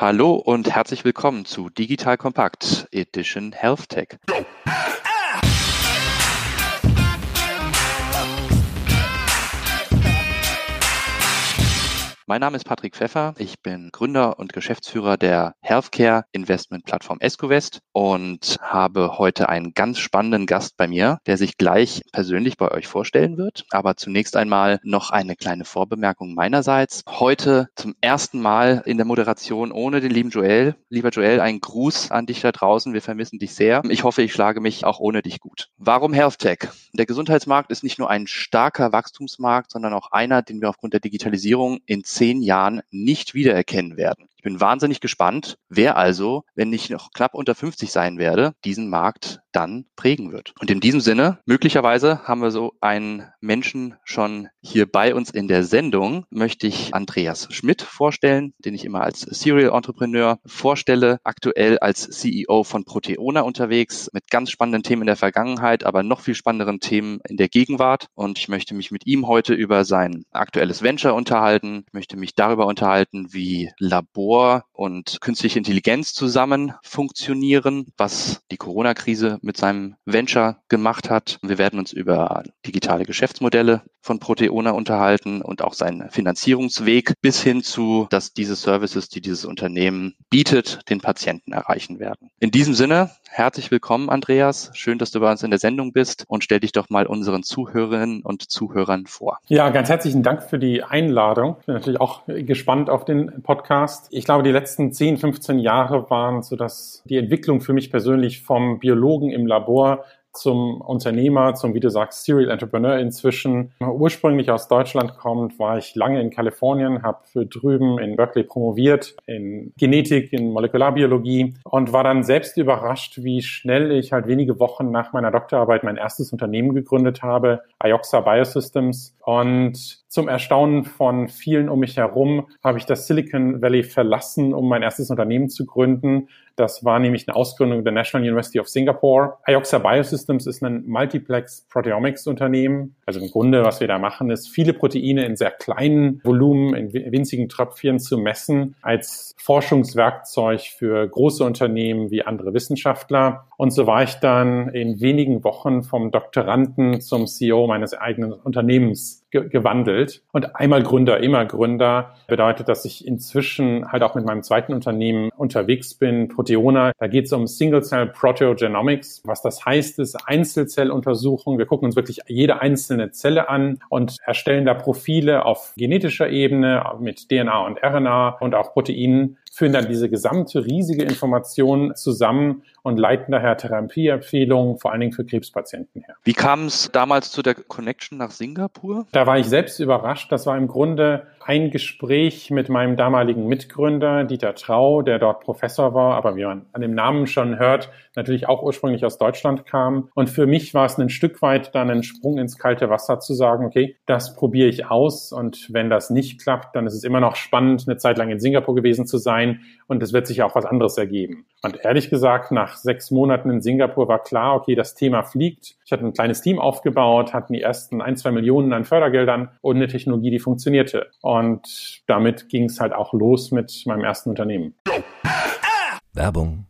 Hallo und herzlich willkommen zu Digital Kompakt Edition Health Tech. Mein Name ist Patrick Pfeffer. Ich bin Gründer und Geschäftsführer der Healthcare Investment Plattform EscoVest und habe heute einen ganz spannenden Gast bei mir, der sich gleich persönlich bei euch vorstellen wird. Aber zunächst einmal noch eine kleine Vorbemerkung meinerseits. Heute zum ersten Mal in der Moderation ohne den lieben Joel. Lieber Joel, ein Gruß an dich da draußen. Wir vermissen dich sehr. Ich hoffe, ich schlage mich auch ohne dich gut. Warum Health Tech? Der Gesundheitsmarkt ist nicht nur ein starker Wachstumsmarkt, sondern auch einer, den wir aufgrund der Digitalisierung in zehn Jahren nicht wiedererkennen werden. Ich bin wahnsinnig gespannt, wer also, wenn ich noch knapp unter 50 sein werde, diesen Markt dann prägen wird. Und in diesem Sinne, möglicherweise haben wir so einen Menschen schon hier bei uns in der Sendung, möchte ich Andreas Schmidt vorstellen, den ich immer als Serial Entrepreneur vorstelle, aktuell als CEO von Proteona unterwegs, mit ganz spannenden Themen in der Vergangenheit, aber noch viel spannenderen Themen in der Gegenwart. Und ich möchte mich mit ihm heute über sein aktuelles Venture unterhalten, ich möchte mich darüber unterhalten, wie Labor und künstliche Intelligenz zusammen funktionieren, was die Corona-Krise mit seinem Venture gemacht hat. Wir werden uns über digitale Geschäftsmodelle von Proteona unterhalten und auch seinen Finanzierungsweg bis hin zu, dass diese Services, die dieses Unternehmen bietet, den Patienten erreichen werden. In diesem Sinne, herzlich willkommen, Andreas. Schön, dass du bei uns in der Sendung bist und stell dich doch mal unseren Zuhörerinnen und Zuhörern vor. Ja, ganz herzlichen Dank für die Einladung. Ich bin natürlich auch gespannt auf den Podcast. Ich glaube, die letzten 10, 15 Jahre waren so, dass die Entwicklung für mich persönlich vom Biologen im Labor zum Unternehmer, zum, wie du sagst, Serial Entrepreneur inzwischen. Ursprünglich aus Deutschland kommt, war ich lange in Kalifornien, habe drüben in Berkeley promoviert, in Genetik, in Molekularbiologie und war dann selbst überrascht, wie schnell ich halt wenige Wochen nach meiner Doktorarbeit mein erstes Unternehmen gegründet habe, Ioxa Biosystems. Und zum Erstaunen von vielen um mich herum habe ich das Silicon Valley verlassen, um mein erstes Unternehmen zu gründen. Das war nämlich eine Ausgründung der National University of Singapore. Ioxa Biosystems ist ein Multiplex Proteomics Unternehmen. Also im Grunde, was wir da machen, ist viele Proteine in sehr kleinen Volumen, in winzigen Tröpfchen zu messen, als Forschungswerkzeug für große Unternehmen wie andere Wissenschaftler. Und so war ich dann in wenigen Wochen vom Doktoranden zum CEO meines eigenen Unternehmens ge gewandelt. Und einmal Gründer, immer Gründer bedeutet, dass ich inzwischen halt auch mit meinem zweiten Unternehmen unterwegs bin, Proteona. Da geht es um Single-Cell Proteogenomics. Was das heißt, ist Einzelzelluntersuchung. Wir gucken uns wirklich jede einzelne Zelle an und erstellen da Profile auf genetischer Ebene mit DNA und RNA und auch Proteinen führen dann diese gesamte riesige Information zusammen und leiten daher Therapieempfehlungen, vor allen Dingen für Krebspatienten her. Wie kam es damals zu der Connection nach Singapur? Da war ich selbst überrascht. Das war im Grunde ein Gespräch mit meinem damaligen Mitgründer Dieter Trau, der dort Professor war, aber wie man an dem Namen schon hört, natürlich auch ursprünglich aus Deutschland kam. Und für mich war es ein Stück weit dann ein Sprung ins kalte Wasser zu sagen, okay, das probiere ich aus und wenn das nicht klappt, dann ist es immer noch spannend, eine Zeit lang in Singapur gewesen zu sein und es wird sich auch was anderes ergeben. Und ehrlich gesagt, nach sechs Monaten in Singapur war klar, okay, das Thema fliegt. Ich hatte ein kleines Team aufgebaut, hatten die ersten ein, zwei Millionen an Fördergeldern und eine Technologie, die funktionierte. Und damit ging es halt auch los mit meinem ersten Unternehmen. Werbung.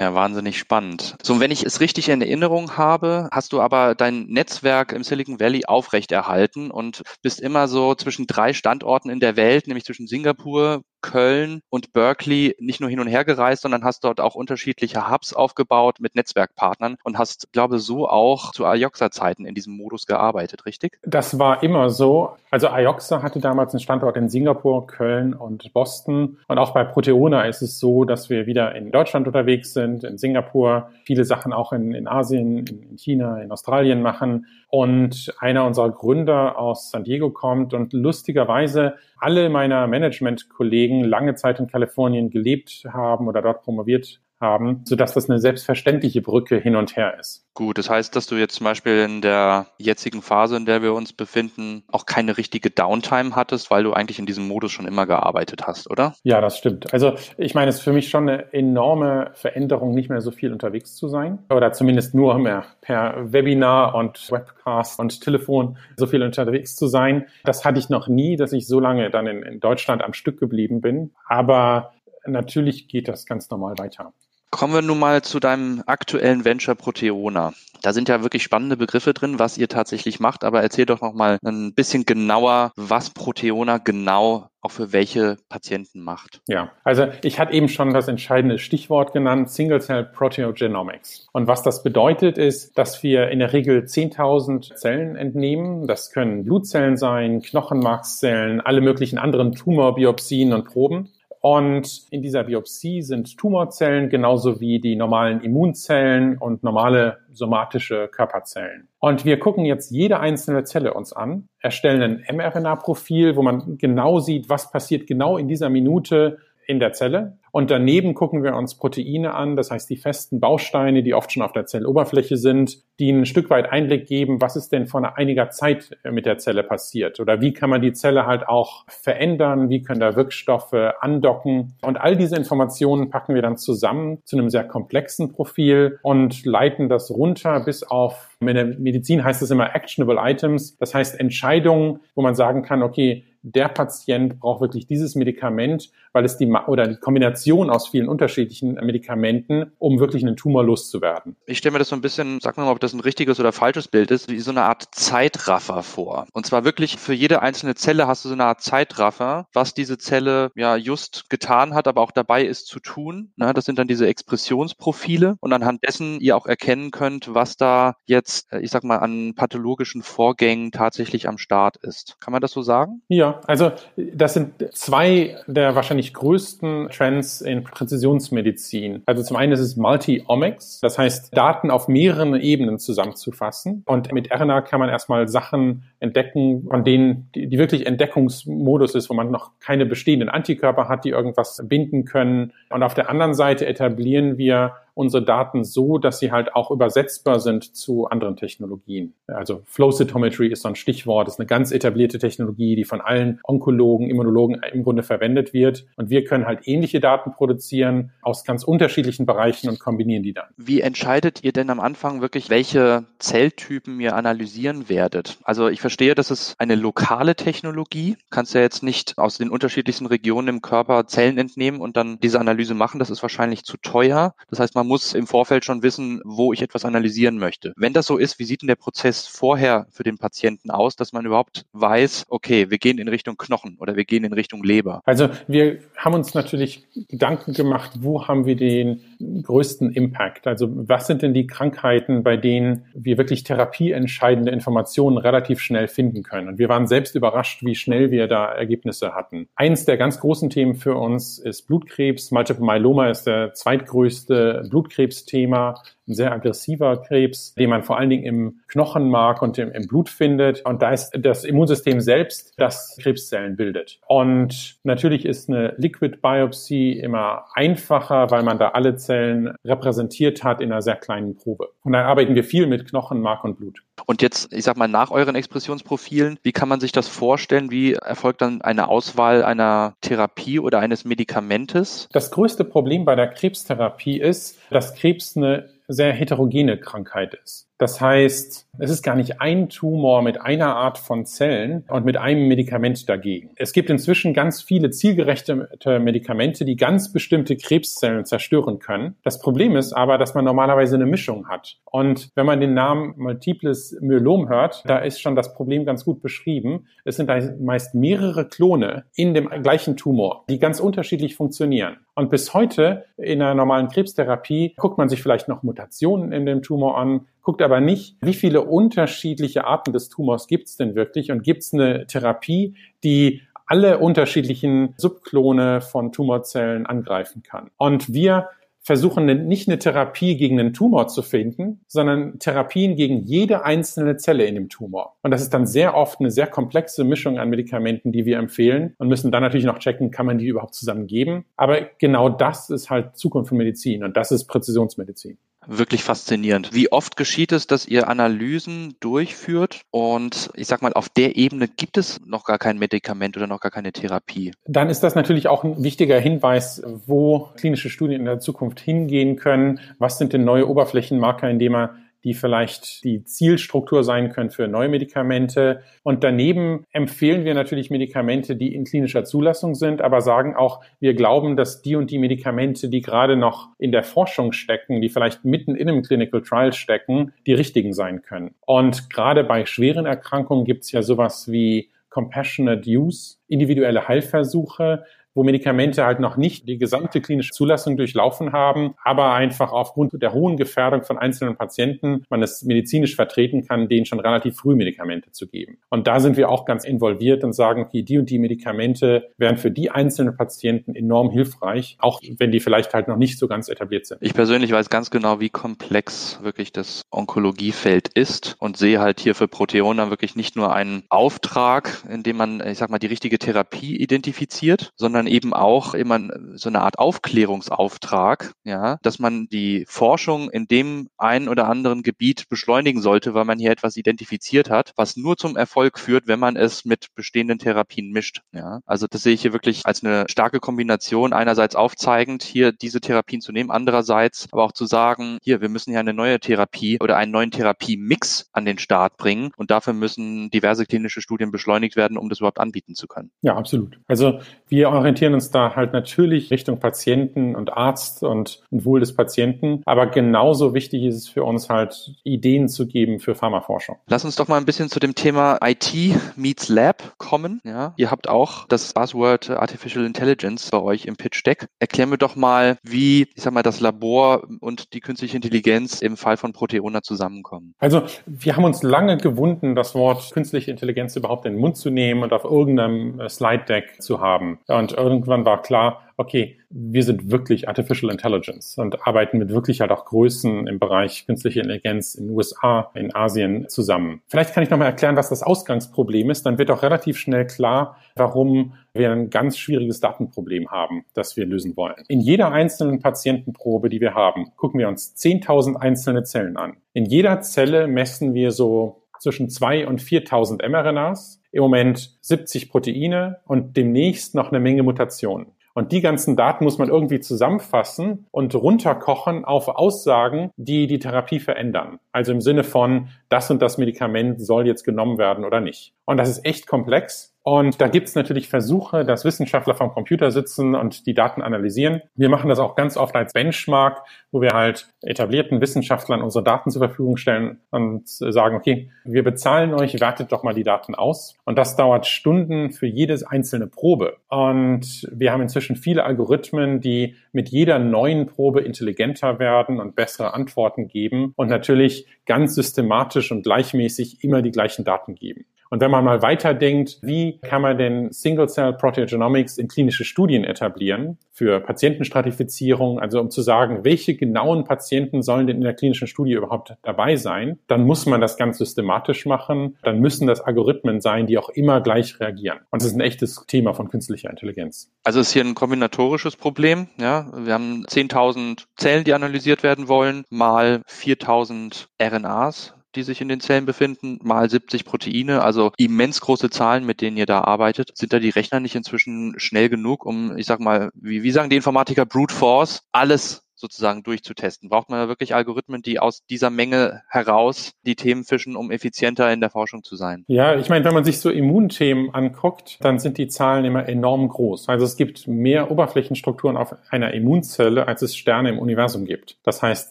Ja, wahnsinnig spannend. So, wenn ich es richtig in Erinnerung habe, hast du aber dein Netzwerk im Silicon Valley aufrechterhalten und bist immer so zwischen drei Standorten in der Welt, nämlich zwischen Singapur, Köln und Berkeley nicht nur hin und her gereist, sondern hast dort auch unterschiedliche Hubs aufgebaut mit Netzwerkpartnern und hast, glaube so auch zu Ayoxa-Zeiten in diesem Modus gearbeitet, richtig? Das war immer so. Also Ayoxa hatte damals einen Standort in Singapur, Köln und Boston. Und auch bei Proteona ist es so, dass wir wieder in Deutschland unterwegs sind, in Singapur, viele Sachen auch in, in Asien, in China, in Australien machen. Und einer unserer Gründer aus San Diego kommt und lustigerweise alle meiner Management-Kollegen lange Zeit in Kalifornien gelebt haben oder dort promoviert haben, sodass das eine selbstverständliche Brücke hin und her ist. Gut, das heißt, dass du jetzt zum Beispiel in der jetzigen Phase, in der wir uns befinden, auch keine richtige Downtime hattest, weil du eigentlich in diesem Modus schon immer gearbeitet hast, oder? Ja, das stimmt. Also ich meine, es ist für mich schon eine enorme Veränderung, nicht mehr so viel unterwegs zu sein oder zumindest nur mehr per Webinar und Webcast und Telefon so viel unterwegs zu sein. Das hatte ich noch nie, dass ich so lange dann in, in Deutschland am Stück geblieben bin. Aber natürlich geht das ganz normal weiter. Kommen wir nun mal zu deinem aktuellen Venture Proteona. Da sind ja wirklich spannende Begriffe drin, was ihr tatsächlich macht, aber erzähl doch noch mal ein bisschen genauer, was Proteona genau auch für welche Patienten macht. Ja, also ich hatte eben schon das entscheidende Stichwort genannt, Single Cell Proteogenomics. Und was das bedeutet ist, dass wir in der Regel 10.000 Zellen entnehmen. Das können Blutzellen sein, Knochenmarkszellen, alle möglichen anderen Tumorbiopsien und Proben. Und in dieser Biopsie sind Tumorzellen genauso wie die normalen Immunzellen und normale somatische Körperzellen. Und wir gucken jetzt jede einzelne Zelle uns an, erstellen ein mRNA-Profil, wo man genau sieht, was passiert genau in dieser Minute in der Zelle. Und daneben gucken wir uns Proteine an, das heißt die festen Bausteine, die oft schon auf der Zelloberfläche sind, die ein Stück weit Einblick geben, was ist denn vor einiger Zeit mit der Zelle passiert? Oder wie kann man die Zelle halt auch verändern, wie können da Wirkstoffe andocken. Und all diese Informationen packen wir dann zusammen zu einem sehr komplexen Profil und leiten das runter bis auf, in der Medizin heißt es immer actionable items, das heißt Entscheidungen, wo man sagen kann, okay, der Patient braucht wirklich dieses Medikament, weil es die oder die Kombination aus vielen unterschiedlichen Medikamenten, um wirklich einen Tumor loszuwerden. Ich stelle mir das so ein bisschen, sag mal, ob das ein richtiges oder falsches Bild ist, wie so eine Art Zeitraffer vor. Und zwar wirklich für jede einzelne Zelle hast du so eine Art Zeitraffer, was diese Zelle ja just getan hat, aber auch dabei ist zu tun. Na, das sind dann diese Expressionsprofile und anhand dessen ihr auch erkennen könnt, was da jetzt, äh, ich sag mal, an pathologischen Vorgängen tatsächlich am Start ist. Kann man das so sagen? Ja, also das sind zwei der wahrscheinlich größten Trends in Präzisionsmedizin. Also zum einen ist es Multi-Omics, das heißt Daten auf mehreren Ebenen zusammenzufassen. Und mit RNA kann man erstmal Sachen entdecken, von denen die, die wirklich Entdeckungsmodus ist, wo man noch keine bestehenden Antikörper hat, die irgendwas binden können. Und auf der anderen Seite etablieren wir unsere Daten so, dass sie halt auch übersetzbar sind zu anderen Technologien. Also Flow Cytometry ist so ein Stichwort, ist eine ganz etablierte Technologie, die von allen Onkologen, Immunologen im Grunde verwendet wird. Und wir können halt ähnliche Daten produzieren aus ganz unterschiedlichen Bereichen und kombinieren die dann. Wie entscheidet ihr denn am Anfang wirklich, welche Zelltypen ihr analysieren werdet? Also ich verstehe, das ist eine lokale Technologie. Du kannst ja jetzt nicht aus den unterschiedlichsten Regionen im Körper Zellen entnehmen und dann diese Analyse machen. Das ist wahrscheinlich zu teuer. Das heißt, man muss im Vorfeld schon wissen, wo ich etwas analysieren möchte. Wenn das so ist, wie sieht denn der Prozess vorher für den Patienten aus, dass man überhaupt weiß, okay, wir gehen in Richtung Knochen oder wir gehen in Richtung Leber? Also wir haben uns natürlich Gedanken gemacht, wo haben wir den größten Impact? Also was sind denn die Krankheiten, bei denen wir wirklich therapieentscheidende Informationen relativ schnell finden können? Und wir waren selbst überrascht, wie schnell wir da Ergebnisse hatten. Eins der ganz großen Themen für uns ist Blutkrebs. Multiple Myeloma ist der zweitgrößte Blutkrebsthema ein sehr aggressiver Krebs, den man vor allen Dingen im Knochenmark und im, im, Blut findet. Und da ist das Immunsystem selbst, das Krebszellen bildet. Und natürlich ist eine Liquid Biopsy immer einfacher, weil man da alle Zellen repräsentiert hat in einer sehr kleinen Probe. Und da arbeiten wir viel mit Knochen, Mark und Blut. Und jetzt, ich sag mal, nach euren Expressionsprofilen, wie kann man sich das vorstellen? Wie erfolgt dann eine Auswahl einer Therapie oder eines Medikamentes? Das größte Problem bei der Krebstherapie ist, dass Krebs eine sehr heterogene Krankheit ist. Das heißt, es ist gar nicht ein Tumor mit einer Art von Zellen und mit einem Medikament dagegen. Es gibt inzwischen ganz viele zielgerechte Medikamente, die ganz bestimmte Krebszellen zerstören können. Das Problem ist aber, dass man normalerweise eine Mischung hat. Und wenn man den Namen Multiples Myelom hört, da ist schon das Problem ganz gut beschrieben. Es sind meist mehrere Klone in dem gleichen Tumor, die ganz unterschiedlich funktionieren. Und bis heute in einer normalen Krebstherapie guckt man sich vielleicht noch Mutationen in dem Tumor an, guckt aber nicht, wie viele unterschiedliche Arten des Tumors gibt es denn wirklich und gibt es eine Therapie, die alle unterschiedlichen Subklone von Tumorzellen angreifen kann. Und wir versuchen nicht eine Therapie gegen einen Tumor zu finden, sondern Therapien gegen jede einzelne Zelle in dem Tumor. Und das ist dann sehr oft eine sehr komplexe Mischung an Medikamenten, die wir empfehlen und müssen dann natürlich noch checken, kann man die überhaupt zusammen geben. Aber genau das ist halt Zukunft von Medizin und das ist Präzisionsmedizin wirklich faszinierend. Wie oft geschieht es, dass ihr Analysen durchführt und ich sag mal, auf der Ebene gibt es noch gar kein Medikament oder noch gar keine Therapie? Dann ist das natürlich auch ein wichtiger Hinweis, wo klinische Studien in der Zukunft hingehen können. Was sind denn neue Oberflächenmarker, indem man die vielleicht die Zielstruktur sein können für neue Medikamente. Und daneben empfehlen wir natürlich Medikamente, die in klinischer Zulassung sind, aber sagen auch, wir glauben, dass die und die Medikamente, die gerade noch in der Forschung stecken, die vielleicht mitten in einem Clinical Trial stecken, die richtigen sein können. Und gerade bei schweren Erkrankungen gibt es ja sowas wie Compassionate Use, individuelle Heilversuche, wo Medikamente halt noch nicht die gesamte klinische Zulassung durchlaufen haben, aber einfach aufgrund der hohen Gefährdung von einzelnen Patienten man es medizinisch vertreten kann, denen schon relativ früh Medikamente zu geben. Und da sind wir auch ganz involviert und sagen, okay, die und die Medikamente wären für die einzelnen Patienten enorm hilfreich, auch wenn die vielleicht halt noch nicht so ganz etabliert sind. Ich persönlich weiß ganz genau, wie komplex wirklich das Onkologiefeld ist und sehe halt hier für Proteona wirklich nicht nur einen Auftrag, in dem man, ich sag mal, die richtige Therapie identifiziert, sondern sondern eben auch immer so eine Art Aufklärungsauftrag, ja, dass man die Forschung in dem einen oder anderen Gebiet beschleunigen sollte, weil man hier etwas identifiziert hat, was nur zum Erfolg führt, wenn man es mit bestehenden Therapien mischt. Ja, also das sehe ich hier wirklich als eine starke Kombination. Einerseits aufzeigend, hier diese Therapien zu nehmen, andererseits aber auch zu sagen, hier, wir müssen hier eine neue Therapie oder einen neuen Therapiemix an den Start bringen und dafür müssen diverse klinische Studien beschleunigt werden, um das überhaupt anbieten zu können. Ja, absolut. Also wir orientieren uns da halt natürlich Richtung Patienten und Arzt und, Wohl des Patienten. Aber genauso wichtig ist es für uns halt, Ideen zu geben für Pharmaforschung. Lass uns doch mal ein bisschen zu dem Thema IT meets Lab kommen. Ja, ihr habt auch das Buzzword Artificial Intelligence bei euch im Pitch Deck. Erklär mir doch mal, wie, ich sag mal, das Labor und die künstliche Intelligenz im Fall von Proteona zusammenkommen. Also, wir haben uns lange gewunden, das Wort künstliche Intelligenz überhaupt in den Mund zu nehmen und auf irgendeinem Slide Deck zu haben. Und irgendwann war klar, okay, wir sind wirklich Artificial Intelligence und arbeiten mit wirklich halt auch Größen im Bereich künstliche Intelligenz in den USA, in Asien zusammen. Vielleicht kann ich nochmal erklären, was das Ausgangsproblem ist. Dann wird auch relativ schnell klar, warum wir ein ganz schwieriges Datenproblem haben, das wir lösen wollen. In jeder einzelnen Patientenprobe, die wir haben, gucken wir uns 10.000 einzelne Zellen an. In jeder Zelle messen wir so zwischen 2 und 4.000 mRNAs im Moment 70 Proteine und demnächst noch eine Menge Mutationen. Und die ganzen Daten muss man irgendwie zusammenfassen und runterkochen auf Aussagen, die die Therapie verändern. Also im Sinne von, das und das Medikament soll jetzt genommen werden oder nicht. Und das ist echt komplex. Und da gibt es natürlich Versuche, dass Wissenschaftler vom Computer sitzen und die Daten analysieren. Wir machen das auch ganz oft als Benchmark, wo wir halt etablierten Wissenschaftlern unsere Daten zur Verfügung stellen und sagen, okay, wir bezahlen euch, wertet doch mal die Daten aus. Und das dauert Stunden für jede einzelne Probe. Und wir haben inzwischen viele Algorithmen, die mit jeder neuen Probe intelligenter werden und bessere Antworten geben und natürlich ganz systematisch und gleichmäßig immer die gleichen Daten geben. Und wenn man mal weiterdenkt, wie kann man denn Single-Cell Proteogenomics in klinische Studien etablieren für Patientenstratifizierung, also um zu sagen, welche genauen Patienten sollen denn in der klinischen Studie überhaupt dabei sein, dann muss man das ganz systematisch machen. Dann müssen das Algorithmen sein, die auch immer gleich reagieren. Und das ist ein echtes Thema von künstlicher Intelligenz. Also ist hier ein kombinatorisches Problem. Ja, wir haben 10.000 Zellen, die analysiert werden wollen, mal 4.000 RNAs die sich in den Zellen befinden, mal 70 Proteine, also immens große Zahlen, mit denen ihr da arbeitet. Sind da die Rechner nicht inzwischen schnell genug, um, ich sag mal, wie, wie sagen die Informatiker, Brute Force, alles sozusagen durchzutesten? Braucht man da wirklich Algorithmen, die aus dieser Menge heraus die Themen fischen, um effizienter in der Forschung zu sein? Ja, ich meine, wenn man sich so Immunthemen anguckt, dann sind die Zahlen immer enorm groß. Also es gibt mehr Oberflächenstrukturen auf einer Immunzelle, als es Sterne im Universum gibt. Das heißt,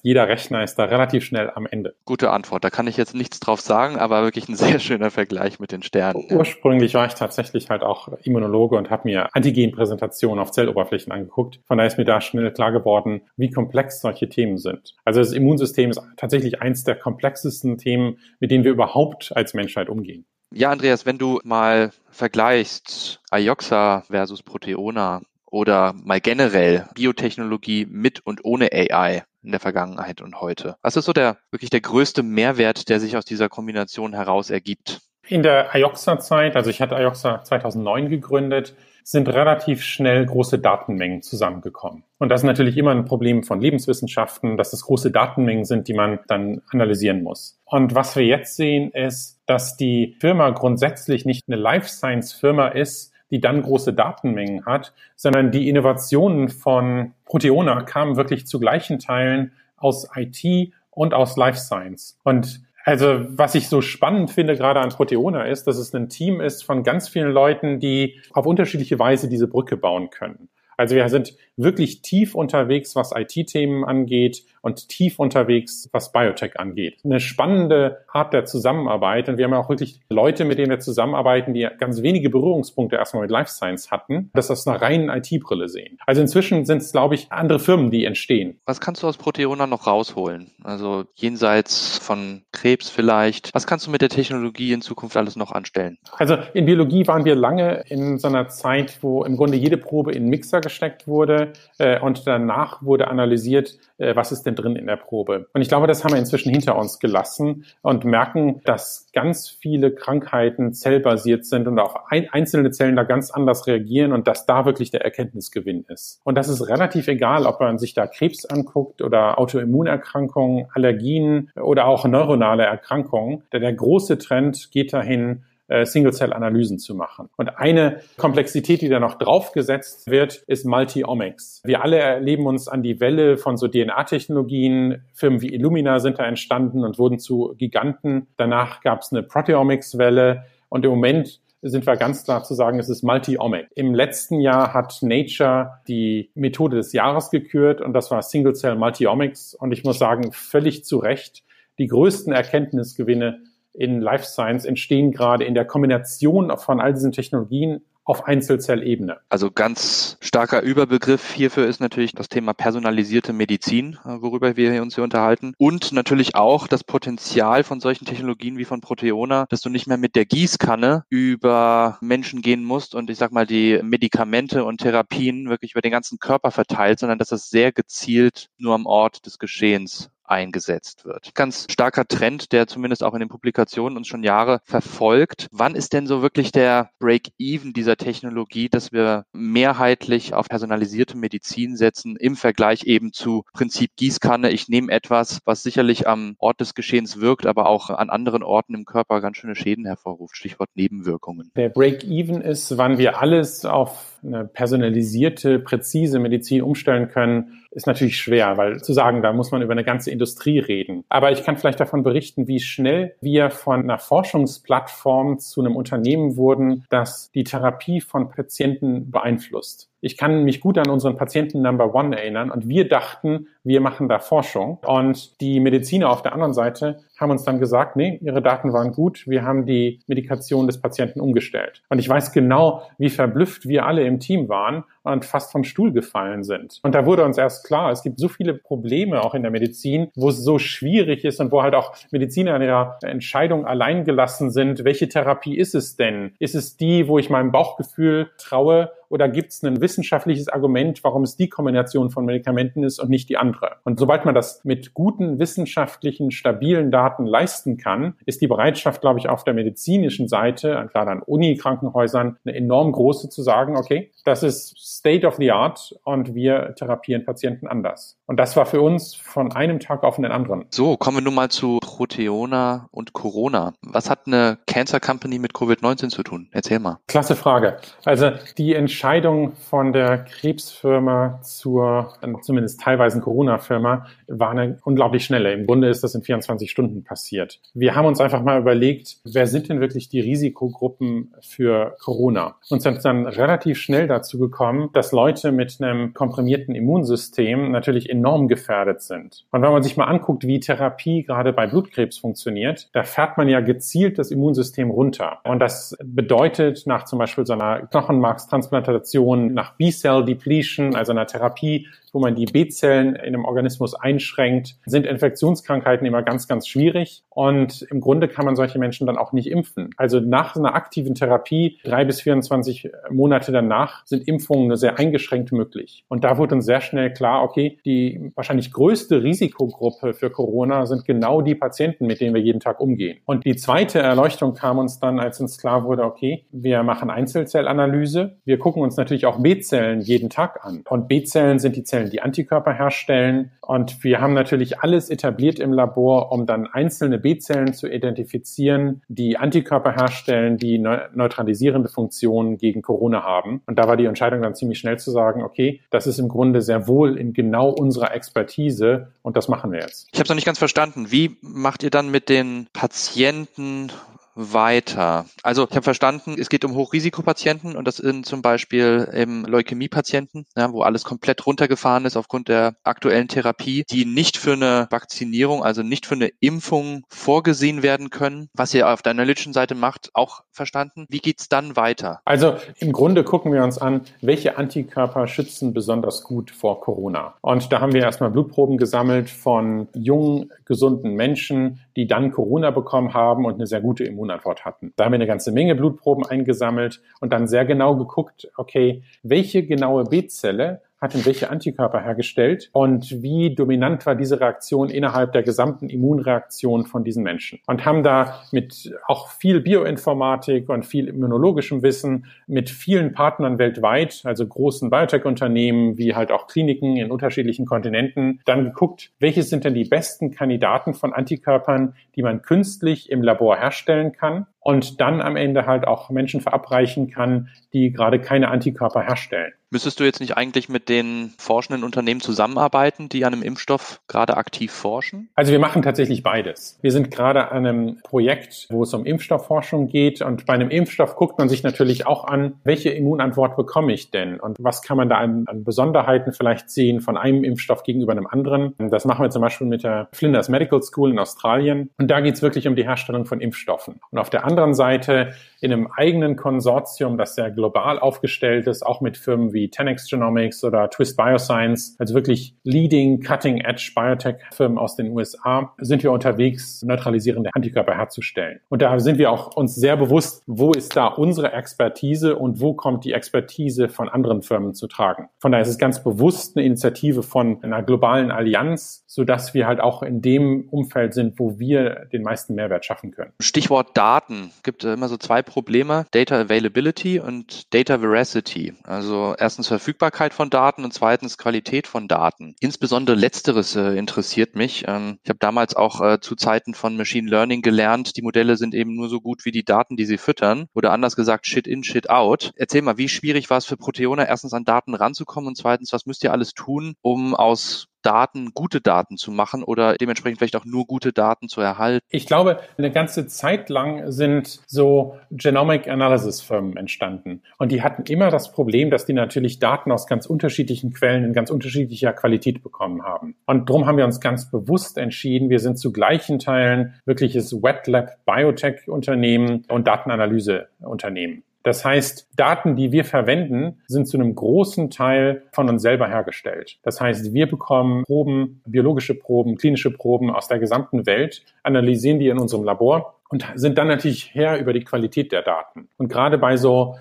jeder Rechner ist da relativ schnell am Ende. Gute Antwort. Da kann ich jetzt nichts drauf sagen, aber wirklich ein sehr schöner Vergleich mit den Sternen. Ursprünglich war ich tatsächlich halt auch Immunologe und habe mir Antigenpräsentationen auf Zelloberflächen angeguckt. Von daher ist mir da schnell klar geworden, wie komplex solche Themen sind. Also das Immunsystem ist tatsächlich eins der komplexesten Themen, mit denen wir überhaupt als Menschheit umgehen. Ja, Andreas, wenn du mal vergleichst IOXA versus Proteona oder mal generell Biotechnologie mit und ohne AI in der Vergangenheit und heute. Was ist so der wirklich der größte Mehrwert, der sich aus dieser Kombination heraus ergibt? In der IOXA-Zeit, also ich hatte IOXA 2009 gegründet, sind relativ schnell große Datenmengen zusammengekommen. Und das ist natürlich immer ein Problem von Lebenswissenschaften, dass es große Datenmengen sind, die man dann analysieren muss. Und was wir jetzt sehen, ist, dass die Firma grundsätzlich nicht eine Life Science Firma ist, die dann große Datenmengen hat, sondern die Innovationen von Proteona kamen wirklich zu gleichen Teilen aus IT und aus Life Science. Und also was ich so spannend finde gerade an Proteona ist, dass es ein Team ist von ganz vielen Leuten, die auf unterschiedliche Weise diese Brücke bauen können. Also wir sind wirklich tief unterwegs, was IT-Themen angeht und tief unterwegs, was Biotech angeht. Eine spannende Art der Zusammenarbeit. Und wir haben ja auch wirklich Leute, mit denen wir zusammenarbeiten, die ganz wenige Berührungspunkte erstmal mit Life Science hatten, das aus einer reinen IT-Brille sehen. Also inzwischen sind es, glaube ich, andere Firmen, die entstehen. Was kannst du aus Proteona noch rausholen? Also jenseits von Krebs vielleicht. Was kannst du mit der Technologie in Zukunft alles noch anstellen? Also in Biologie waren wir lange in so einer Zeit, wo im Grunde jede Probe in Mixer gesteckt wurde äh, und danach wurde analysiert, äh, was ist denn drin in der Probe. Und ich glaube, das haben wir inzwischen hinter uns gelassen und merken, dass ganz viele Krankheiten zellbasiert sind und auch ein, einzelne Zellen da ganz anders reagieren und dass da wirklich der Erkenntnisgewinn ist. Und das ist relativ egal, ob man sich da Krebs anguckt oder Autoimmunerkrankungen, Allergien oder auch neuronale Erkrankungen. Der, der große Trend geht dahin, äh, Single-Cell-Analysen zu machen. Und eine Komplexität, die da noch draufgesetzt wird, ist Multi-Omics. Wir alle erleben uns an die Welle von so DNA-Technologien. Firmen wie Illumina sind da entstanden und wurden zu Giganten. Danach gab es eine Proteomics-Welle und im Moment sind wir ganz klar zu sagen, es ist Multi-Omic. Im letzten Jahr hat Nature die Methode des Jahres gekürt und das war Single-Cell Multi-Omics und ich muss sagen, völlig zu Recht. Die größten Erkenntnisgewinne in Life Science entstehen gerade in der Kombination von all diesen Technologien auf Einzelzellebene. Also ganz starker Überbegriff hierfür ist natürlich das Thema personalisierte Medizin, äh, worüber wir uns hier unterhalten. Und natürlich auch das Potenzial von solchen Technologien wie von Proteona, dass du nicht mehr mit der Gießkanne über Menschen gehen musst und ich sag mal die Medikamente und Therapien wirklich über den ganzen Körper verteilt, sondern dass das sehr gezielt nur am Ort des Geschehens eingesetzt wird. Ganz starker Trend, der zumindest auch in den Publikationen uns schon Jahre verfolgt. Wann ist denn so wirklich der Break-Even dieser Technologie, dass wir mehrheitlich auf personalisierte Medizin setzen im Vergleich eben zu Prinzip Gießkanne? Ich nehme etwas, was sicherlich am Ort des Geschehens wirkt, aber auch an anderen Orten im Körper ganz schöne Schäden hervorruft. Stichwort Nebenwirkungen. Der Break-Even ist, wann wir alles auf eine personalisierte, präzise Medizin umstellen können, ist natürlich schwer, weil zu sagen, da muss man über eine ganze Industrie reden. Aber ich kann vielleicht davon berichten, wie schnell wir von einer Forschungsplattform zu einem Unternehmen wurden, das die Therapie von Patienten beeinflusst. Ich kann mich gut an unseren Patienten Number One erinnern und wir dachten, wir machen da Forschung. Und die Mediziner auf der anderen Seite haben uns dann gesagt, nee, ihre Daten waren gut, wir haben die Medikation des Patienten umgestellt. Und ich weiß genau, wie verblüfft wir alle im Team waren und fast vom Stuhl gefallen sind. Und da wurde uns erst klar, es gibt so viele Probleme auch in der Medizin, wo es so schwierig ist und wo halt auch Mediziner in ihrer Entscheidung allein gelassen sind, welche Therapie ist es denn? Ist es die, wo ich meinem Bauchgefühl traue oder gibt es ein wissenschaftliches Argument, warum es die Kombination von Medikamenten ist und nicht die andere? Und sobald man das mit guten, wissenschaftlichen, stabilen Daten leisten kann, ist die Bereitschaft, glaube ich, auf der medizinischen Seite, gerade an Uni-Krankenhäusern, eine enorm große zu sagen, okay, das ist State of the Art und wir therapieren Patienten anders. Und das war für uns von einem Tag auf den anderen. So, kommen wir nun mal zu Proteona und Corona. Was hat eine Cancer Company mit Covid-19 zu tun? Erzähl mal. Klasse Frage. Also die Entscheidung von der Krebsfirma zur zumindest teilweise Corona-Firma war eine unglaublich schnelle. Im Grunde ist das in 24 Stunden passiert. Wir haben uns einfach mal überlegt, wer sind denn wirklich die Risikogruppen für Corona? Und sind dann relativ schnell dazu gekommen, dass Leute mit einem komprimierten Immunsystem natürlich enorm gefährdet sind. Und wenn man sich mal anguckt, wie Therapie gerade bei Blutkrebs funktioniert, da fährt man ja gezielt das Immunsystem runter. Und das bedeutet nach zum Beispiel so einer Knochenmarkstransplantation, nach B-Cell Depletion, also einer Therapie, wo man die B-Zellen in einem Organismus einschränkt, sind Infektionskrankheiten immer ganz, ganz schwierig. Und im Grunde kann man solche Menschen dann auch nicht impfen. Also nach einer aktiven Therapie, drei bis 24 Monate danach, sind Impfungen nur sehr eingeschränkt möglich. Und da wurde uns sehr schnell klar, okay, die wahrscheinlich größte Risikogruppe für Corona sind genau die Patienten, mit denen wir jeden Tag umgehen. Und die zweite Erleuchtung kam uns dann, als uns klar wurde, okay, wir machen Einzelzellanalyse. Wir gucken uns natürlich auch B-Zellen jeden Tag an. Und B-Zellen sind die Zellen, Zellen, die Antikörper herstellen. Und wir haben natürlich alles etabliert im Labor, um dann einzelne B-Zellen zu identifizieren, die Antikörper herstellen, die neutralisierende Funktionen gegen Corona haben. Und da war die Entscheidung dann ziemlich schnell zu sagen, okay, das ist im Grunde sehr wohl in genau unserer Expertise und das machen wir jetzt. Ich habe es noch nicht ganz verstanden. Wie macht ihr dann mit den Patienten weiter? Also ich habe verstanden, es geht um Hochrisikopatienten und das sind zum Beispiel Leukämiepatienten, ja, wo alles komplett runtergefahren ist aufgrund der aktuellen Therapie, die nicht für eine Vakzinierung, also nicht für eine Impfung vorgesehen werden können. Was ihr auf der analytischen Seite macht, auch verstanden. Wie geht's dann weiter? Also im Grunde gucken wir uns an, welche Antikörper schützen besonders gut vor Corona. Und da haben wir erstmal Blutproben gesammelt von jungen, gesunden Menschen, die dann Corona bekommen haben und eine sehr gute Immunantwort hatten. Da haben wir eine ganze Menge Blutproben eingesammelt und dann sehr genau geguckt, okay, welche genaue B-Zelle hat denn welche Antikörper hergestellt und wie dominant war diese Reaktion innerhalb der gesamten Immunreaktion von diesen Menschen. Und haben da mit auch viel Bioinformatik und viel immunologischem Wissen mit vielen Partnern weltweit, also großen Biotech-Unternehmen wie halt auch Kliniken in unterschiedlichen Kontinenten, dann geguckt, welche sind denn die besten Kandidaten von Antikörpern, die man künstlich im Labor herstellen kann und dann am Ende halt auch Menschen verabreichen kann, die gerade keine Antikörper herstellen. Müsstest du jetzt nicht eigentlich mit den forschenden Unternehmen zusammenarbeiten, die an einem Impfstoff gerade aktiv forschen? Also wir machen tatsächlich beides. Wir sind gerade an einem Projekt, wo es um Impfstoffforschung geht und bei einem Impfstoff guckt man sich natürlich auch an, welche Immunantwort bekomme ich denn und was kann man da an, an Besonderheiten vielleicht sehen von einem Impfstoff gegenüber einem anderen. Das machen wir zum Beispiel mit der Flinders Medical School in Australien und da geht es wirklich um die Herstellung von Impfstoffen. Und auf der anderen Seite in einem eigenen Konsortium, das sehr global aufgestellt ist, auch mit Firmen wie 10x Genomics oder Twist Bioscience, also wirklich leading, cutting edge Biotech-Firmen aus den USA, sind wir unterwegs, neutralisierende Antikörper herzustellen. Und da sind wir auch uns sehr bewusst, wo ist da unsere Expertise und wo kommt die Expertise von anderen Firmen zu tragen. Von daher ist es ganz bewusst eine Initiative von einer globalen Allianz, so dass wir halt auch in dem Umfeld sind, wo wir den meisten Mehrwert schaffen können. Stichwort Daten. Gibt immer so zwei Probleme. Data Availability und Data Veracity. Also erstens Verfügbarkeit von Daten und zweitens Qualität von Daten. Insbesondere letzteres äh, interessiert mich. Ähm, ich habe damals auch äh, zu Zeiten von Machine Learning gelernt, die Modelle sind eben nur so gut wie die Daten, die sie füttern. Oder anders gesagt, Shit in, Shit out. Erzähl mal, wie schwierig war es für Proteona, erstens an Daten ranzukommen und zweitens, was müsst ihr alles tun, um aus Daten gute Daten zu machen oder dementsprechend vielleicht auch nur gute Daten zu erhalten? Ich glaube, eine ganze Zeit lang sind so Genomic Analysis Firmen entstanden. Und die hatten immer das Problem, dass die natürlich Daten aus ganz unterschiedlichen Quellen in ganz unterschiedlicher Qualität bekommen haben. Und darum haben wir uns ganz bewusst entschieden, wir sind zu gleichen Teilen wirkliches Wet Lab Biotech Unternehmen und Datenanalyse Unternehmen. Das heißt, Daten, die wir verwenden, sind zu einem großen Teil von uns selber hergestellt. Das heißt, wir bekommen Proben, biologische Proben, klinische Proben aus der gesamten Welt, analysieren die in unserem Labor und sind dann natürlich her über die Qualität der Daten. Und gerade bei so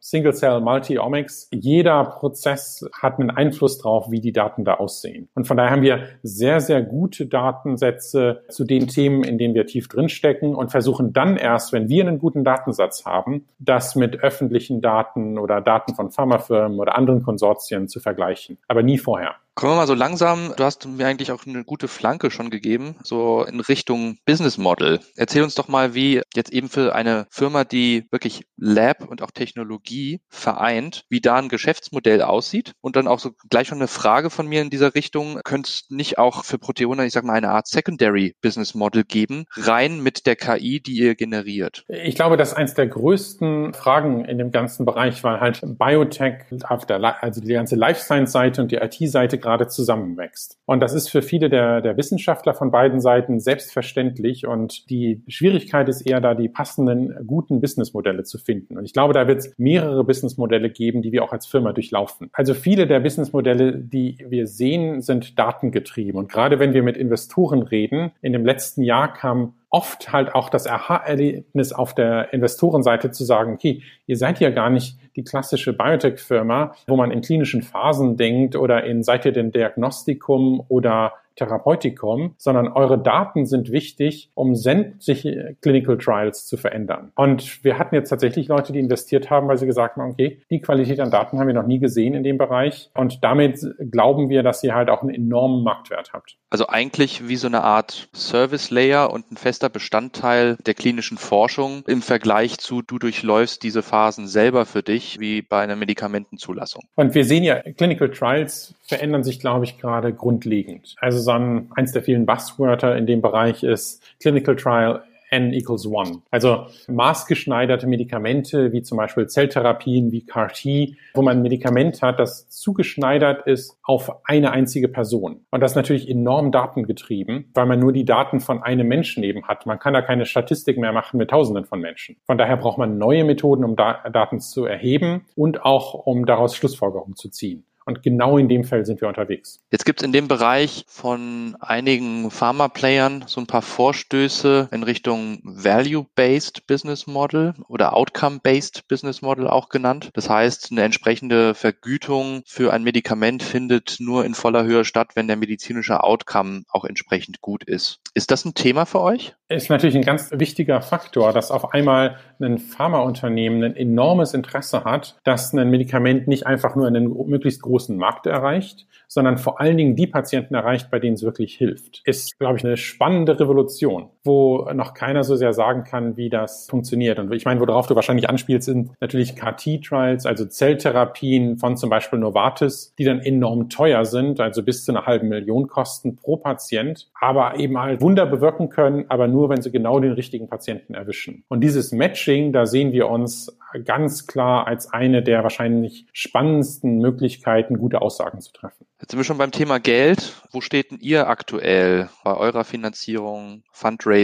Single Cell Multi-Omics, jeder Prozess hat einen Einfluss drauf, wie die Daten da aussehen. Und von daher haben wir sehr, sehr gute Datensätze zu den Themen, in denen wir tief drinstecken und versuchen dann erst, wenn wir einen guten Datensatz haben, das mit öffentlichen Daten oder Daten von Pharmafirmen oder anderen Konsortien zu vergleichen. Aber nie vorher. Kommen wir mal so langsam. Du hast mir eigentlich auch eine gute Flanke schon gegeben, so in Richtung Business Model. Erzähl uns doch mal, wie jetzt eben für eine Firma, die wirklich Lab und auch Technologie vereint, wie da ein Geschäftsmodell aussieht. Und dann auch so gleich schon eine Frage von mir in dieser Richtung. Könnte nicht auch für Proteona, ich sag mal, eine Art Secondary Business Model geben, rein mit der KI, die ihr generiert? Ich glaube, dass eins der größten Fragen in dem ganzen Bereich, weil halt Biotech auf der, also die ganze Life Science Seite und die IT-Seite gerade zusammenwächst. Und das ist für viele der, der Wissenschaftler von beiden Seiten selbstverständlich. Und die Schwierigkeit ist eher da, die passenden, guten Businessmodelle zu finden. Und ich glaube, da wird es mehrere Businessmodelle geben, die wir auch als Firma durchlaufen. Also viele der Businessmodelle, die wir sehen, sind datengetrieben. Und gerade wenn wir mit Investoren reden, in dem letzten Jahr kam oft halt auch das Aha-Erlebnis auf der Investorenseite zu sagen, okay, ihr seid ja gar nicht die klassische Biotech-Firma, wo man in klinischen Phasen denkt oder in seid ihr denn Diagnostikum oder Therapeutikum, sondern eure Daten sind wichtig, um sämtliche Clinical Trials zu verändern. Und wir hatten jetzt tatsächlich Leute, die investiert haben, weil sie gesagt haben, okay, die Qualität an Daten haben wir noch nie gesehen in dem Bereich. Und damit glauben wir, dass ihr halt auch einen enormen Marktwert habt. Also eigentlich wie so eine Art Service Layer und ein fester Bestandteil der klinischen Forschung im Vergleich zu, du durchläufst diese Phasen selber für dich, wie bei einer Medikamentenzulassung. Und wir sehen ja, Clinical Trials verändern sich, glaube ich, gerade grundlegend. Also so ein, eins der vielen Buzzwörter in dem Bereich ist Clinical Trial n equals one. Also maßgeschneiderte Medikamente, wie zum Beispiel Zelltherapien, wie CAR-T, wo man ein Medikament hat, das zugeschneidert ist auf eine einzige Person. Und das ist natürlich enorm datengetrieben, weil man nur die Daten von einem Menschen eben hat. Man kann da keine Statistik mehr machen mit Tausenden von Menschen. Von daher braucht man neue Methoden, um Daten zu erheben und auch um daraus Schlussfolgerungen zu ziehen. Und genau in dem Feld sind wir unterwegs. Jetzt gibt es in dem Bereich von einigen Pharma-Playern so ein paar Vorstöße in Richtung Value-Based Business Model oder Outcome-Based Business Model auch genannt. Das heißt, eine entsprechende Vergütung für ein Medikament findet nur in voller Höhe statt, wenn der medizinische Outcome auch entsprechend gut ist. Ist das ein Thema für euch? Ist natürlich ein ganz wichtiger Faktor, dass auf einmal ein Pharmaunternehmen ein enormes Interesse hat, dass ein Medikament nicht einfach nur einen möglichst großen Markt erreicht, sondern vor allen Dingen die Patienten erreicht, bei denen es wirklich hilft. Ist, glaube ich, eine spannende Revolution, wo noch keiner so sehr sagen kann, wie das funktioniert. Und ich meine, worauf du wahrscheinlich anspielst, sind natürlich CAR-T-Trials, also Zelltherapien von zum Beispiel Novartis, die dann enorm teuer sind, also bis zu einer halben Million kosten pro Patient, aber eben halt Wunder bewirken können, aber nur, wenn sie genau den richtigen Patienten erwischen. Und dieses Matching, da sehen wir uns ganz klar als eine der wahrscheinlich spannendsten Möglichkeiten, gute Aussagen zu treffen. Jetzt sind wir schon beim Thema Geld. Wo steht denn ihr aktuell bei eurer Finanzierung, Fundraising,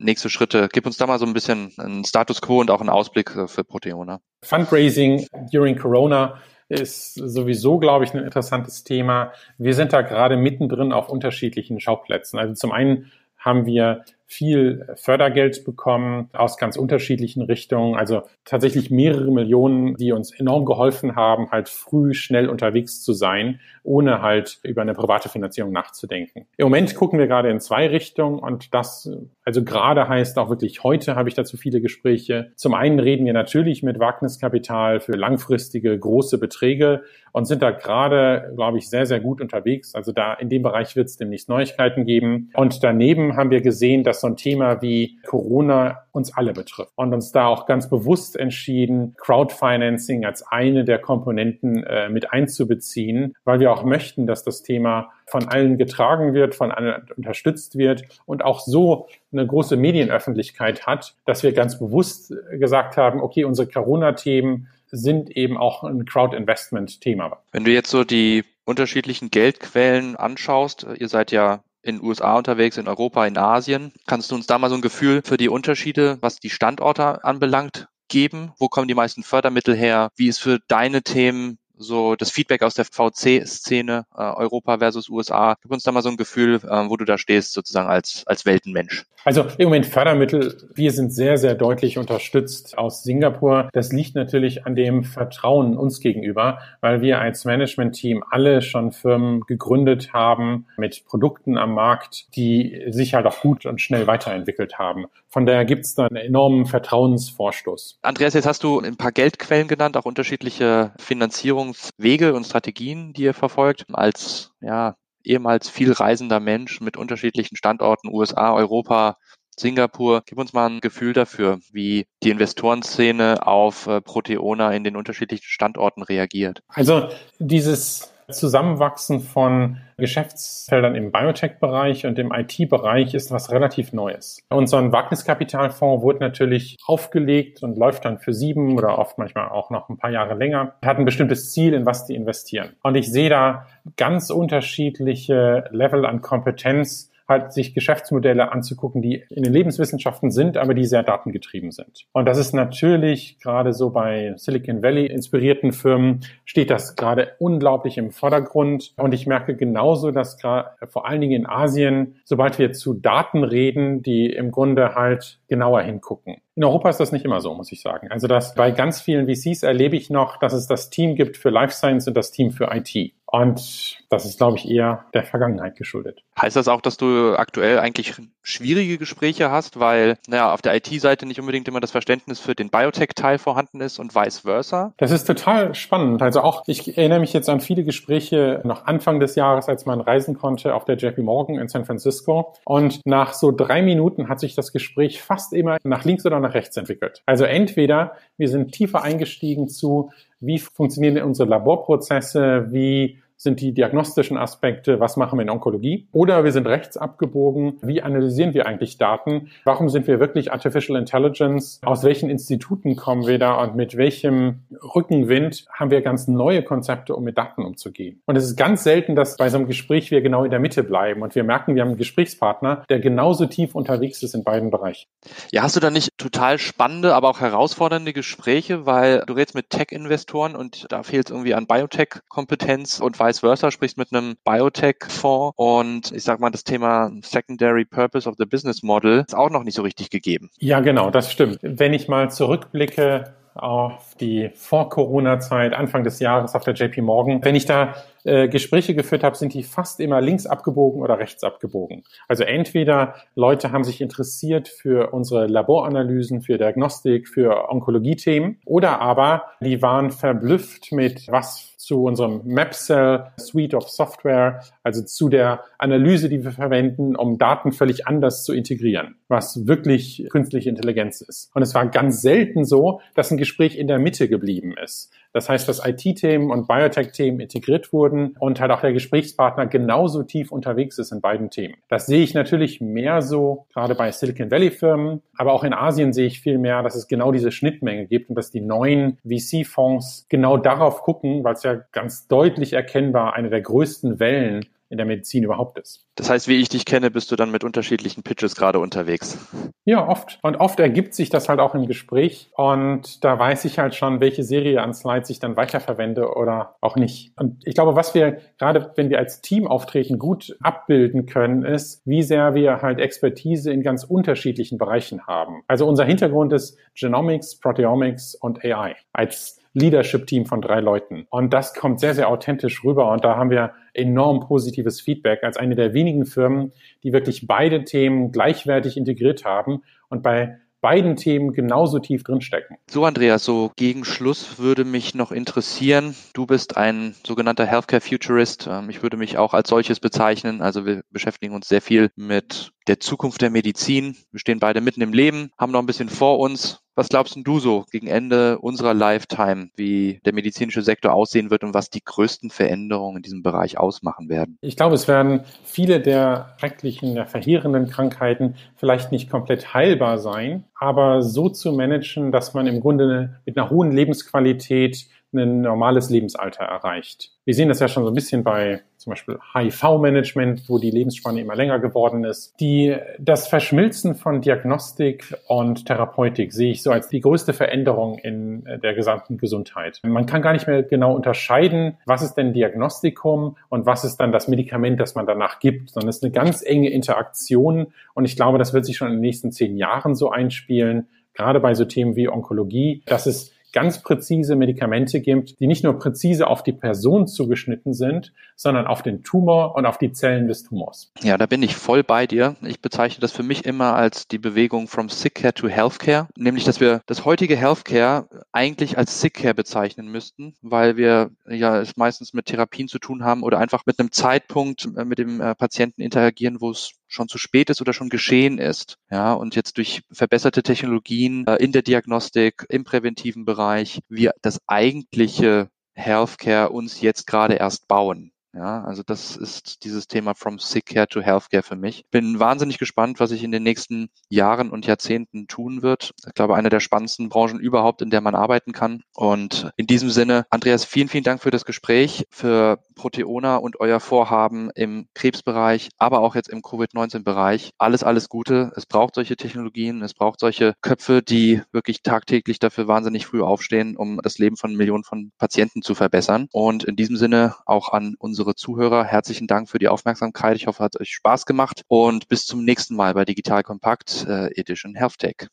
nächste Schritte? Gib uns da mal so ein bisschen einen Status quo und auch einen Ausblick für Proteona. Fundraising during Corona ist sowieso, glaube ich, ein interessantes Thema. Wir sind da gerade mittendrin auf unterschiedlichen Schauplätzen. Also zum einen haben wir viel Fördergeld bekommen aus ganz unterschiedlichen Richtungen. Also tatsächlich mehrere Millionen, die uns enorm geholfen haben, halt früh schnell unterwegs zu sein, ohne halt über eine private Finanzierung nachzudenken. Im Moment gucken wir gerade in zwei Richtungen und das, also gerade heißt auch wirklich heute habe ich dazu viele Gespräche. Zum einen reden wir natürlich mit Wagniskapital für langfristige große Beträge und sind da gerade, glaube ich, sehr, sehr gut unterwegs. Also da in dem Bereich wird es demnächst Neuigkeiten geben. Und daneben haben wir gesehen, dass so ein Thema wie Corona uns alle betrifft und uns da auch ganz bewusst entschieden, Crowdfinancing als eine der Komponenten äh, mit einzubeziehen, weil wir auch möchten, dass das Thema von allen getragen wird, von allen unterstützt wird und auch so eine große Medienöffentlichkeit hat, dass wir ganz bewusst gesagt haben, okay, unsere Corona-Themen sind eben auch ein Crowd-Investment-Thema. Wenn du jetzt so die unterschiedlichen Geldquellen anschaust, ihr seid ja in den USA unterwegs, in Europa, in Asien. Kannst du uns da mal so ein Gefühl für die Unterschiede, was die Standorte anbelangt, geben? Wo kommen die meisten Fördermittel her? Wie ist für deine Themen so das Feedback aus der VC-Szene, äh, Europa versus USA. Gib uns da mal so ein Gefühl, äh, wo du da stehst, sozusagen als, als Weltenmensch. Also im Moment Fördermittel, wir sind sehr, sehr deutlich unterstützt aus Singapur. Das liegt natürlich an dem Vertrauen uns gegenüber, weil wir als Management-Team alle schon Firmen gegründet haben mit Produkten am Markt, die sich halt auch gut und schnell weiterentwickelt haben. Von daher gibt es da einen enormen Vertrauensvorstoß. Andreas, jetzt hast du ein paar Geldquellen genannt, auch unterschiedliche Finanzierungen Entwicklungswege und Strategien, die ihr verfolgt, als ja, ehemals viel reisender Mensch mit unterschiedlichen Standorten, USA, Europa, Singapur. Gib uns mal ein Gefühl dafür, wie die Investorenszene auf äh, Proteona in den unterschiedlichen Standorten reagiert. Also dieses Zusammenwachsen von Geschäftsfeldern im Biotech-Bereich und im IT-Bereich ist was relativ Neues. Unser Wagniskapitalfonds wurde natürlich aufgelegt und läuft dann für sieben oder oft manchmal auch noch ein paar Jahre länger. Hat ein bestimmtes Ziel, in was die investieren. Und ich sehe da ganz unterschiedliche Level an Kompetenz halt sich Geschäftsmodelle anzugucken, die in den Lebenswissenschaften sind, aber die sehr datengetrieben sind. Und das ist natürlich gerade so bei Silicon Valley inspirierten Firmen steht das gerade unglaublich im Vordergrund. Und ich merke genauso, dass gerade vor allen Dingen in Asien, sobald wir zu Daten reden, die im Grunde halt genauer hingucken. In Europa ist das nicht immer so, muss ich sagen. Also dass bei ganz vielen VCs erlebe ich noch, dass es das Team gibt für Life Science und das Team für IT. Und das ist, glaube ich, eher der Vergangenheit geschuldet. Heißt das auch, dass du aktuell eigentlich schwierige Gespräche hast, weil naja, auf der IT-Seite nicht unbedingt immer das Verständnis für den Biotech-Teil vorhanden ist und vice versa? Das ist total spannend. Also auch, ich erinnere mich jetzt an viele Gespräche noch Anfang des Jahres, als man reisen konnte auf der JP Morgan in San Francisco. Und nach so drei Minuten hat sich das Gespräch fast immer nach links oder nach rechts entwickelt. Also entweder wir sind tiefer eingestiegen zu, wie funktionieren unsere Laborprozesse, wie sind die diagnostischen Aspekte, was machen wir in Onkologie? Oder wir sind rechts abgebogen, wie analysieren wir eigentlich Daten? Warum sind wir wirklich Artificial Intelligence? Aus welchen Instituten kommen wir da und mit welchem Rückenwind haben wir ganz neue Konzepte, um mit Daten umzugehen? Und es ist ganz selten, dass bei so einem Gespräch wir genau in der Mitte bleiben und wir merken, wir haben einen Gesprächspartner, der genauso tief unterwegs ist in beiden Bereichen. Ja, hast du da nicht total spannende, aber auch herausfordernde Gespräche, weil du redest mit Tech-Investoren und da fehlt es irgendwie an Biotech-Kompetenz und vice versa, sprichst mit einem Biotech-Fonds und ich sag mal, das Thema Secondary Purpose of the Business Model ist auch noch nicht so richtig gegeben. Ja, genau, das stimmt. Wenn ich mal zurückblicke auf die Vor-Corona-Zeit, Anfang des Jahres auf der JP Morgan. Wenn ich da äh, Gespräche geführt habe, sind die fast immer links abgebogen oder rechts abgebogen. Also entweder Leute haben sich interessiert für unsere Laboranalysen, für Diagnostik, für Onkologie-Themen oder aber die waren verblüfft mit was zu unserem MapCell Suite of Software, also zu der Analyse, die wir verwenden, um Daten völlig anders zu integrieren, was wirklich künstliche Intelligenz ist. Und es war ganz selten so, dass ein Gespräch in der Mitte geblieben ist. Das heißt, dass IT-Themen und Biotech-Themen integriert wurden und halt auch der Gesprächspartner genauso tief unterwegs ist in beiden Themen. Das sehe ich natürlich mehr so, gerade bei Silicon Valley-Firmen, aber auch in Asien sehe ich viel mehr, dass es genau diese Schnittmenge gibt und dass die neuen VC-Fonds genau darauf gucken, weil es ja ganz deutlich erkennbar eine der größten Wellen in der Medizin überhaupt ist. Das heißt, wie ich dich kenne, bist du dann mit unterschiedlichen Pitches gerade unterwegs. Ja, oft. Und oft ergibt sich das halt auch im Gespräch. Und da weiß ich halt schon, welche Serie an Slides ich dann weiterverwende oder auch nicht. Und ich glaube, was wir gerade, wenn wir als Team auftreten, gut abbilden können, ist, wie sehr wir halt Expertise in ganz unterschiedlichen Bereichen haben. Also unser Hintergrund ist Genomics, Proteomics und AI. Als Leadership-Team von drei Leuten. Und das kommt sehr, sehr authentisch rüber. Und da haben wir enorm positives Feedback als eine der wenigen Firmen, die wirklich beide Themen gleichwertig integriert haben und bei beiden Themen genauso tief drinstecken. So, Andreas, so gegen Schluss würde mich noch interessieren. Du bist ein sogenannter Healthcare Futurist. Ähm, ich würde mich auch als solches bezeichnen. Also wir beschäftigen uns sehr viel mit der Zukunft der Medizin. Wir stehen beide mitten im Leben, haben noch ein bisschen vor uns. Was glaubst du so gegen Ende unserer Lifetime, wie der medizinische Sektor aussehen wird und was die größten Veränderungen in diesem Bereich ausmachen werden? Ich glaube, es werden viele der schrecklichen, der verheerenden Krankheiten vielleicht nicht komplett heilbar sein, aber so zu managen, dass man im Grunde mit einer hohen Lebensqualität ein normales Lebensalter erreicht. Wir sehen das ja schon so ein bisschen bei zum Beispiel HIV-Management, wo die Lebensspanne immer länger geworden ist. Die, das Verschmilzen von Diagnostik und Therapeutik sehe ich so als die größte Veränderung in der gesamten Gesundheit. Man kann gar nicht mehr genau unterscheiden, was ist denn Diagnostikum und was ist dann das Medikament, das man danach gibt, sondern es ist eine ganz enge Interaktion und ich glaube, das wird sich schon in den nächsten zehn Jahren so einspielen, gerade bei so Themen wie Onkologie, dass es ganz präzise Medikamente gibt, die nicht nur präzise auf die Person zugeschnitten sind, sondern auf den Tumor und auf die Zellen des Tumors. Ja, da bin ich voll bei dir. Ich bezeichne das für mich immer als die Bewegung from Sick Care to Healthcare, nämlich dass wir das heutige Healthcare eigentlich als Sick Care bezeichnen müssten, weil wir ja es meistens mit Therapien zu tun haben oder einfach mit einem Zeitpunkt äh, mit dem äh, Patienten interagieren, wo es schon zu spät ist oder schon geschehen ist. Ja, und jetzt durch verbesserte Technologien äh, in der Diagnostik, im präventiven Bereich, wir das eigentliche Healthcare uns jetzt gerade erst bauen. Ja, also das ist dieses Thema from sick care to healthcare für mich. Bin wahnsinnig gespannt, was sich in den nächsten Jahren und Jahrzehnten tun wird. Ich glaube, eine der spannendsten Branchen überhaupt, in der man arbeiten kann. Und in diesem Sinne, Andreas, vielen, vielen Dank für das Gespräch, für Proteona und euer Vorhaben im Krebsbereich, aber auch jetzt im Covid-19-Bereich. Alles, alles Gute. Es braucht solche Technologien, es braucht solche Köpfe, die wirklich tagtäglich dafür wahnsinnig früh aufstehen, um das Leben von Millionen von Patienten zu verbessern. Und in diesem Sinne auch an unsere unsere Zuhörer. Herzlichen Dank für die Aufmerksamkeit. Ich hoffe, hat euch Spaß gemacht und bis zum nächsten Mal bei Digital Kompakt äh, Edition Health Tech.